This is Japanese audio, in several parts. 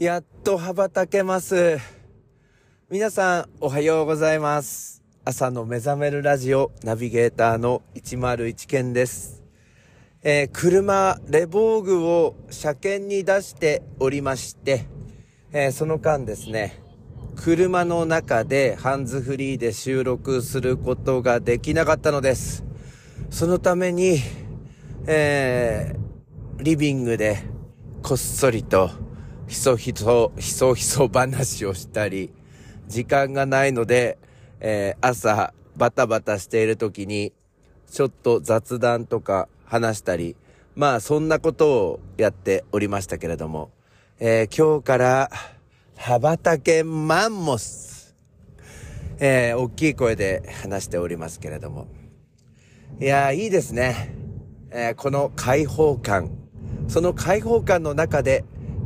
やっと羽ばたけます。皆さん、おはようございます。朝の目覚めるラジオナビゲーターの101健です。えー車、レボーグを車検に出しておりまして、えーその間ですね、車の中でハンズフリーで収録することができなかったのです。そのために、えーリビングでこっそりとひそひそ、ひそひそ話をしたり、時間がないので、えー朝バタバタしている時に、ちょっと雑談とか話したり、まあそんなことをやっておりましたけれども、えー今日から羽ばたけマンモス、えー大きい声で話しておりますけれども、いやいいですね。えーこの開放感、その開放感の中で、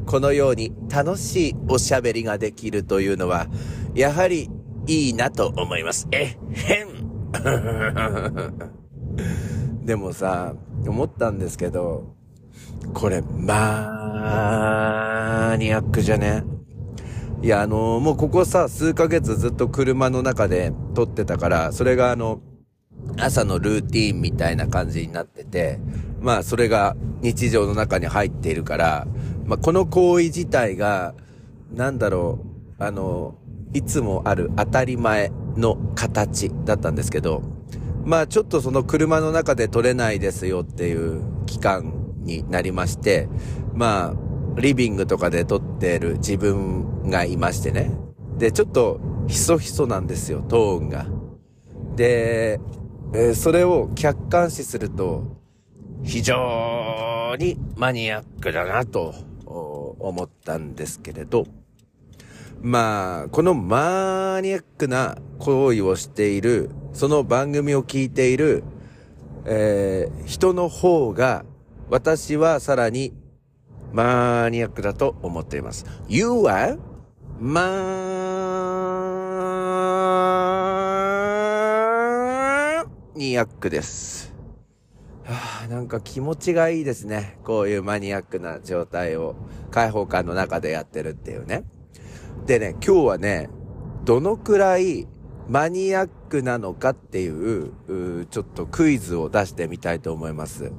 このように楽しいおしゃべりができるというのは、やはりいいなと思います。えへん でもさ、思ったんですけど、これ、マニアックじゃね？いや、あのもうここさ、数ヶ月ずっと車の中で撮ってたから、それがあの、朝のルーティーンみたいな感じになってて、まあそれが日常の中に入っているから、まあこの行為自体が、なんだろう、あの、いつもある当たり前の形だったんですけど、まあちょっとその車の中で撮れないですよっていう期間になりまして、まあリビングとかで撮ってる自分がいましてね。で、ちょっとひそひそなんですよ、トーンが。で、えそれを客観視すると、非常にマニアックだなと思ったんですけれど、まあ、このマニアックな行為をしている、その番組を聞いている、えー人の方が、私はさらにマニアックだと思っています。You are マニアックです。はあ、なんか気持ちがいいですね。こういうマニアックな状態を開放感の中でやってるっていうね。でね、今日はね、どのくらいマニアックなのかっていう、うちょっとクイズを出してみたいと思います。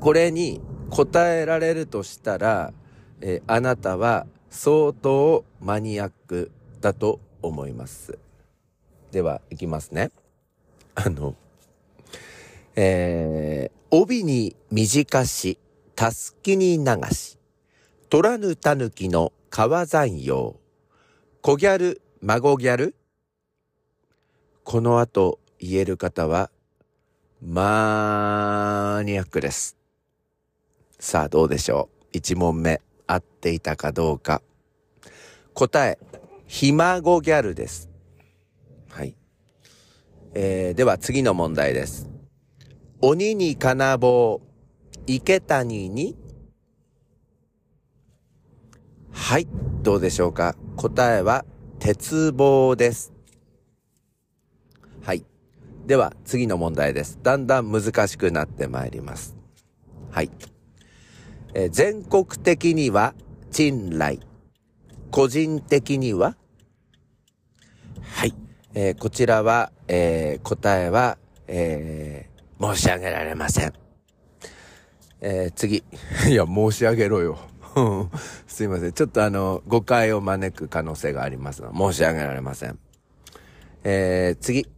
これに答えられるとしたら、えーあなたは相当マニアックだと思います。では、いきますね。あの、えー、帯に短し、たすきに流し、取らぬたぬきの川山用、小ギャル、孫ギャル？この後言える方は、マニアックです。さあどうでしょう？一問目、合っていたかどうか。答え、ひ孫ギャルです。はい。えー、では次の問題です。鬼に金棒、池谷にはい、どうでしょうか？答えは、鉄棒です。はい。では、次の問題です。だんだん難しくなってまいります。はい。え全国的には、賃来。個人的には？はい。えーこちらは、えー答えは、えー申し上げられません。えー次。いや、申し上げろよ。すいません。ちょっとあの、誤解を招く可能性がありますので、申し上げられません。えー次。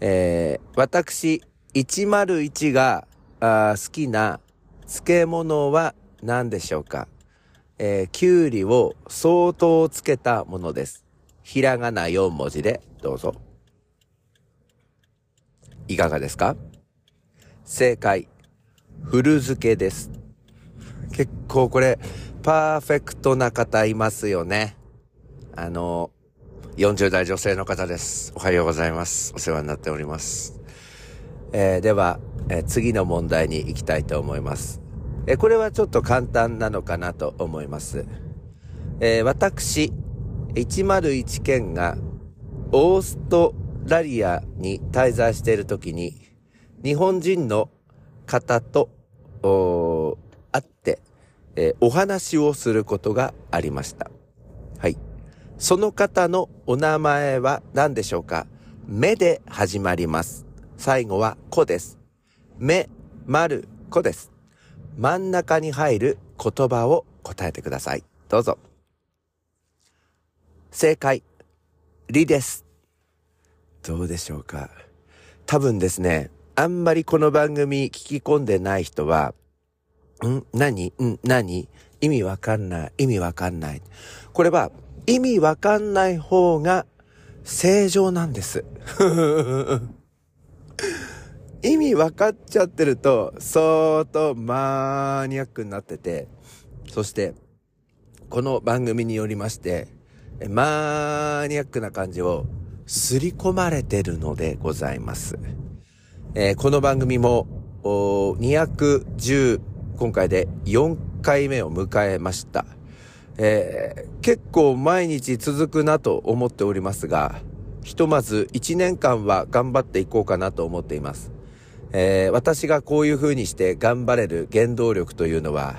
えー私、101があ好きな漬物は何でしょうか？えー、きゅうりを相当つけたものです。ひらがな4文字でどうぞ。いかがですか？正解。古漬けです。結構これ、パーフェクトな方いますよね。あの、40代女性の方です。おはようございます。お世話になっております。えーでは、えー次の問題に行きたいと思います。えーこれはちょっと簡単なのかなと思います。え私、101件がオーストラリアに滞在している時に、日本人の方と、会って、えー、お話をすることがありました。はい。その方のお名前は何でしょうか？目で始まります。最後は子です。目、丸、子です。真ん中に入る言葉を答えてください。どうぞ。正解、りです。どうでしょうか？多分ですね、あんまりこの番組聞き込んでない人は、ん？何？ん？何？意味わかんない？意味わかんない？これは意味わかんない方が正常なんです。意味分かっちゃってると、相当マニアックになってて、そして、この番組によりまして、マニアックな感じをすり込まれてるのでございます。えー、この番組も、210、今回で4回目を迎えました。えー、結構毎日続くなと思っておりますが、ひとまず1年間は頑張っていこうかなと思っています。えー、私がこういう風にして頑張れる原動力というのは、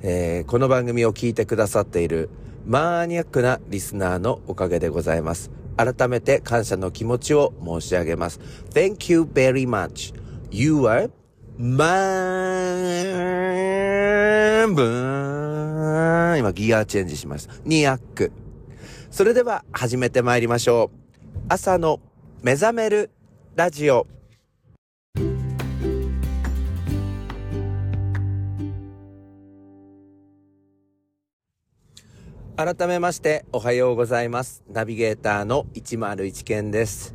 えー、この番組を聞いてくださっているマーニアックなリスナーのおかげでございます。改めて感謝の気持ちを申し上げます。Thank you very much. You are my 今ギアチェンジしました。ニアック。それでは始めてまいりましょう。朝の目覚めるラジオ。改めましておはようございます。ナビゲーターの101健です。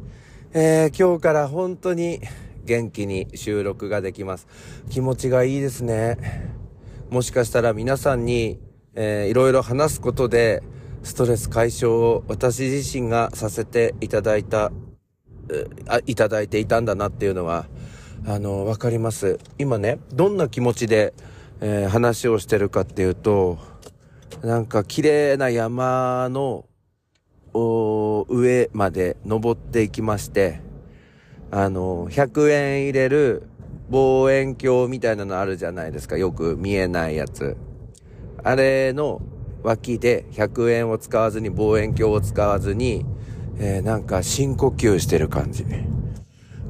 えー、今日から本当に元気に収録ができます。気持ちがいいですね。もしかしたら皆さんに、えー、いろいろ話すことでストレス解消を私自身がさせていただいた、あいただいていたんだなっていうのは、あの、わかります。今ね、どんな気持ちで、えー、話をしてるかっていうと、なんか綺麗な山の上まで登っていきまして、あの、100円入れる望遠鏡みたいなのあるじゃないですか。よく見えないやつ。あれの脇で100円を使わずに望遠鏡を使わずに、えー、なんか深呼吸してる感じ。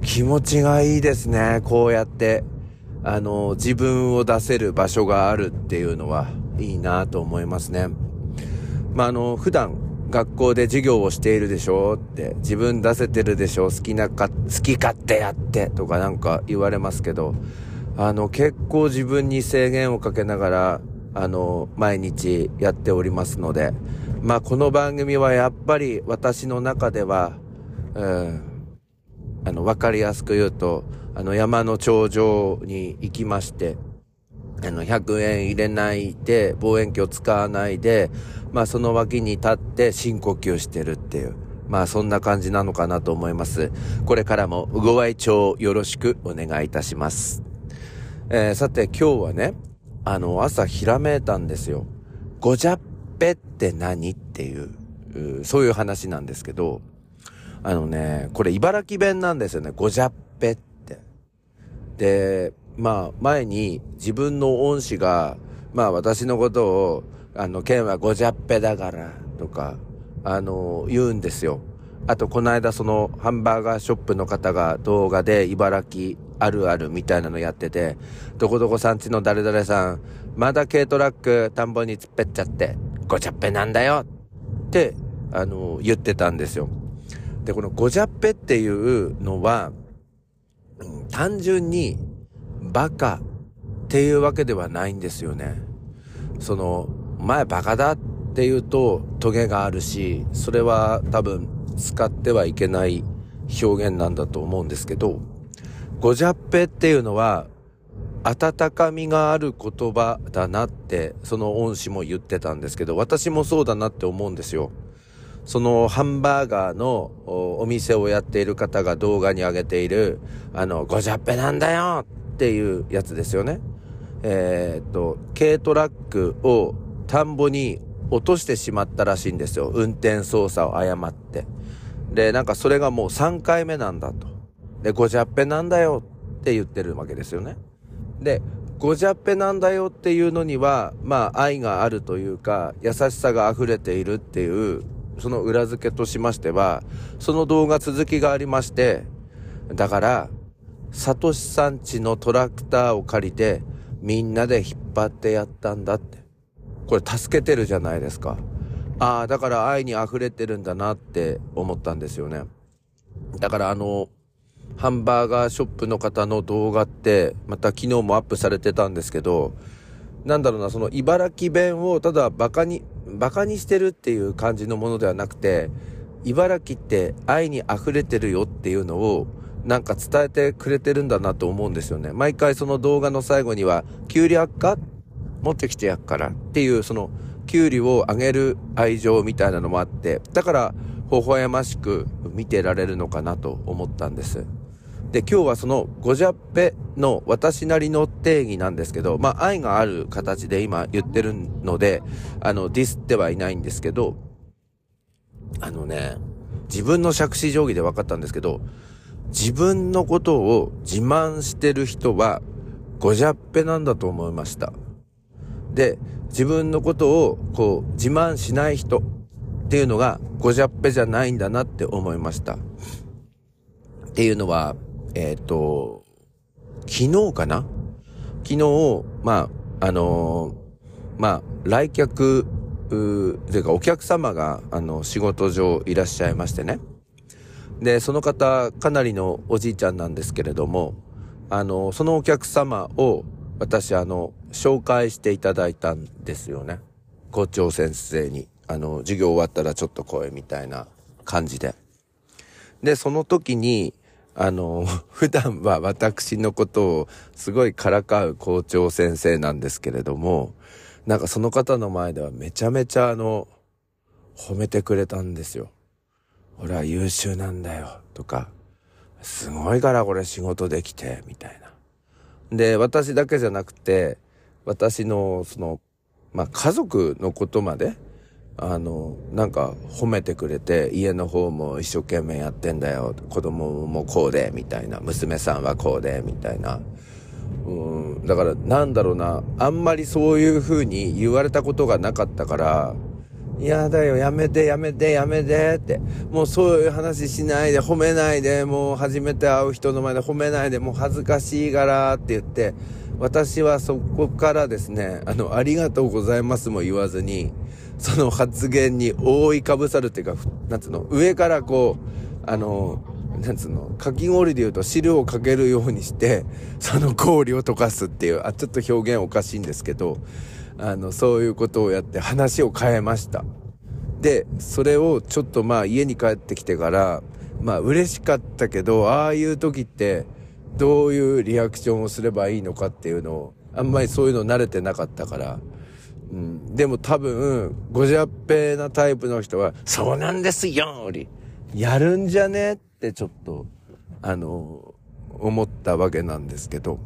気持ちがいいですね。こうやって、あの、自分を出せる場所があるっていうのは。いいなと思いますね。まあ、あの、普段学校で授業をしているでしょって、自分出せてるでしょ好きなか、好き勝手やってとかなんか言われますけど、あの、結構自分に制限をかけながら、あの、毎日やっておりますので、まあ、この番組はやっぱり私の中では、うん、あの、わかりやすく言うと、あの、山の頂上に行きまして、あの、100円入れないで、望遠鏡使わないで、まあその脇に立って深呼吸してるっていう。まあそんな感じなのかなと思います。これからもご愛聴よろしくお願いいたします。えー、さて今日はね、あの、朝ひらめいたんですよ。ごじゃっぺって何っていう、そういう話なんですけど、あのね、これ茨城弁なんですよね。ごじゃっぺって。で、まあ、前に自分の恩師が、まあ私のことを、あの、ケンはごじゃっぺだから、とか、あの、言うんですよ。あと、この間その、ハンバーガーショップの方が動画で茨城あるあるみたいなのやってて、どこどこさんちの誰々さん、まだ軽トラック田んぼに突っぺっちゃって、ごじゃっぺなんだよって、あの、言ってたんですよ。で、このごじゃっぺっていうのは、単純にバカっていうわけではないんですよね。その、前バカだって言うとトゲがあるし、それは多分使ってはいけない表現なんだと思うんですけど、ごじゃっぺっていうのは、温かみがある言葉だなって、その恩師も言ってたんですけど、私もそうだなって思うんですよ。そのハンバーガーのお店をやっている方が動画に上げている、あの、ごじゃっぺなんだよっていうやつですよね。えー、っと、軽トラックを田んぼに落としてしまったらしいんですよ。運転操作を誤って。で、なんかそれがもう3回目なんだと。で、ごじゃっぺなんだよって言ってるわけですよね。で、ごじゃっぺなんだよっていうのには、まあ愛があるというか、優しさが溢れているっていう、その裏付けとしましては、その動画続きがありまして、だから、サトシさんちのトラクターを借りて、みんなで引っ張ってやったんだって。これ助けてるじゃないですか。ああ、だから愛に溢れてるんだなって思ったんですよね。だからあの、ハンバーガーショップの方の動画って、また昨日もアップされてたんですけど、なんだろうな、その茨城弁をただバカに、バカにしてるっていう感じのものではなくて、茨城って愛に溢れてるよっていうのを、なんか伝えてくれてるんだなと思うんですよね。毎回その動画の最後には、キュウリあっか持ってきてやっからっていう、その、キュウリをあげる愛情みたいなのもあって、だから、微笑ましく見てられるのかなと思ったんです。で、今日はそのゴジャッペの私なりの定義なんですけど、まあ愛がある形で今言ってるので、あの、ディスってはいないんですけど、あのね、自分の杓子定規で分かったんですけど、自分のことを自慢してる人は、ゴジャッペなんだと思いました。で、自分のことをこう自慢しない人っていうのがゴジャッペじゃないんだなって思いました。っていうのは、えっ、ー、と、昨日かな？昨日、まあ、あのー、まあ、来客、うというかお客様が、あの、仕事上いらっしゃいましてね。で、その方、かなりのおじいちゃんなんですけれども、あの、そのお客様を、私、あの、紹介していただいたんですよね。校長先生に。あの、授業終わったらちょっと声みたいな感じで。で、その時に、あの、普段は私のことをすごいからかう校長先生なんですけれども、なんかその方の前ではめちゃめちゃあの、褒めてくれたんですよ。俺は優秀なんだよ、とか、すごいからこれ仕事できて、みたいな。で、私だけじゃなくて、私のその、まあ、家族のことまで、あの、なんか褒めてくれて、家の方も一生懸命やってんだよ。子供もこうで、みたいな。娘さんはこうで、みたいな。うん、だからなんだろうな。あんまりそういう風に言われたことがなかったから、嫌だよ、やめて、やめて、やめてって。もうそういう話しないで、褒めないで、もう初めて会う人の前で褒めないで、もう恥ずかしいからって言って、私はそこからですね、あの、ありがとうございますも言わずに、その発言に覆いかぶさるっていうか、なんつうの、上からこう、あの、なんつうの、かき氷で言うと汁をかけるようにして、その氷を溶かすっていう、あ、ちょっと表現おかしいんですけど、あの、そういうことをやって話を変えました。で、それをちょっとまあ家に帰ってきてから、まあ嬉しかったけど、ああいう時って、どういうリアクションをすればいいのかっていうのを、あんまりそういうの慣れてなかったから、うん、でも多分、ごじゃっぺなタイプの人は、そうなんですより、やるんじゃね？ってちょっと、あの、思ったわけなんですけど。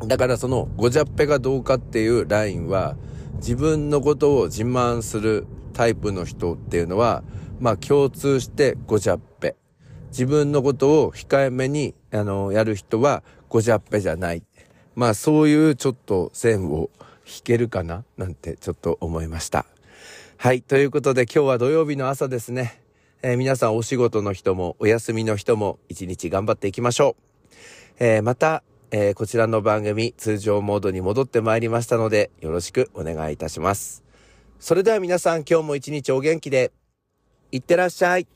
だからその、ごじゃっぺがどうかっていうラインは、自分のことを自慢するタイプの人っていうのは、まあ共通してごじゃっぺ。自分のことを控えめに、あの、やる人はごじゃっぺじゃない。まあそういうちょっと線を弾けるかな？なんてちょっと思いました。はい。ということで今日は土曜日の朝ですね。えー、皆さんお仕事の人もお休みの人も一日頑張っていきましょう。えー、また、えー、こちらの番組通常モードに戻ってまいりましたので、よろしくお願いいたします。それでは皆さん今日も一日お元気で、いってらっしゃい。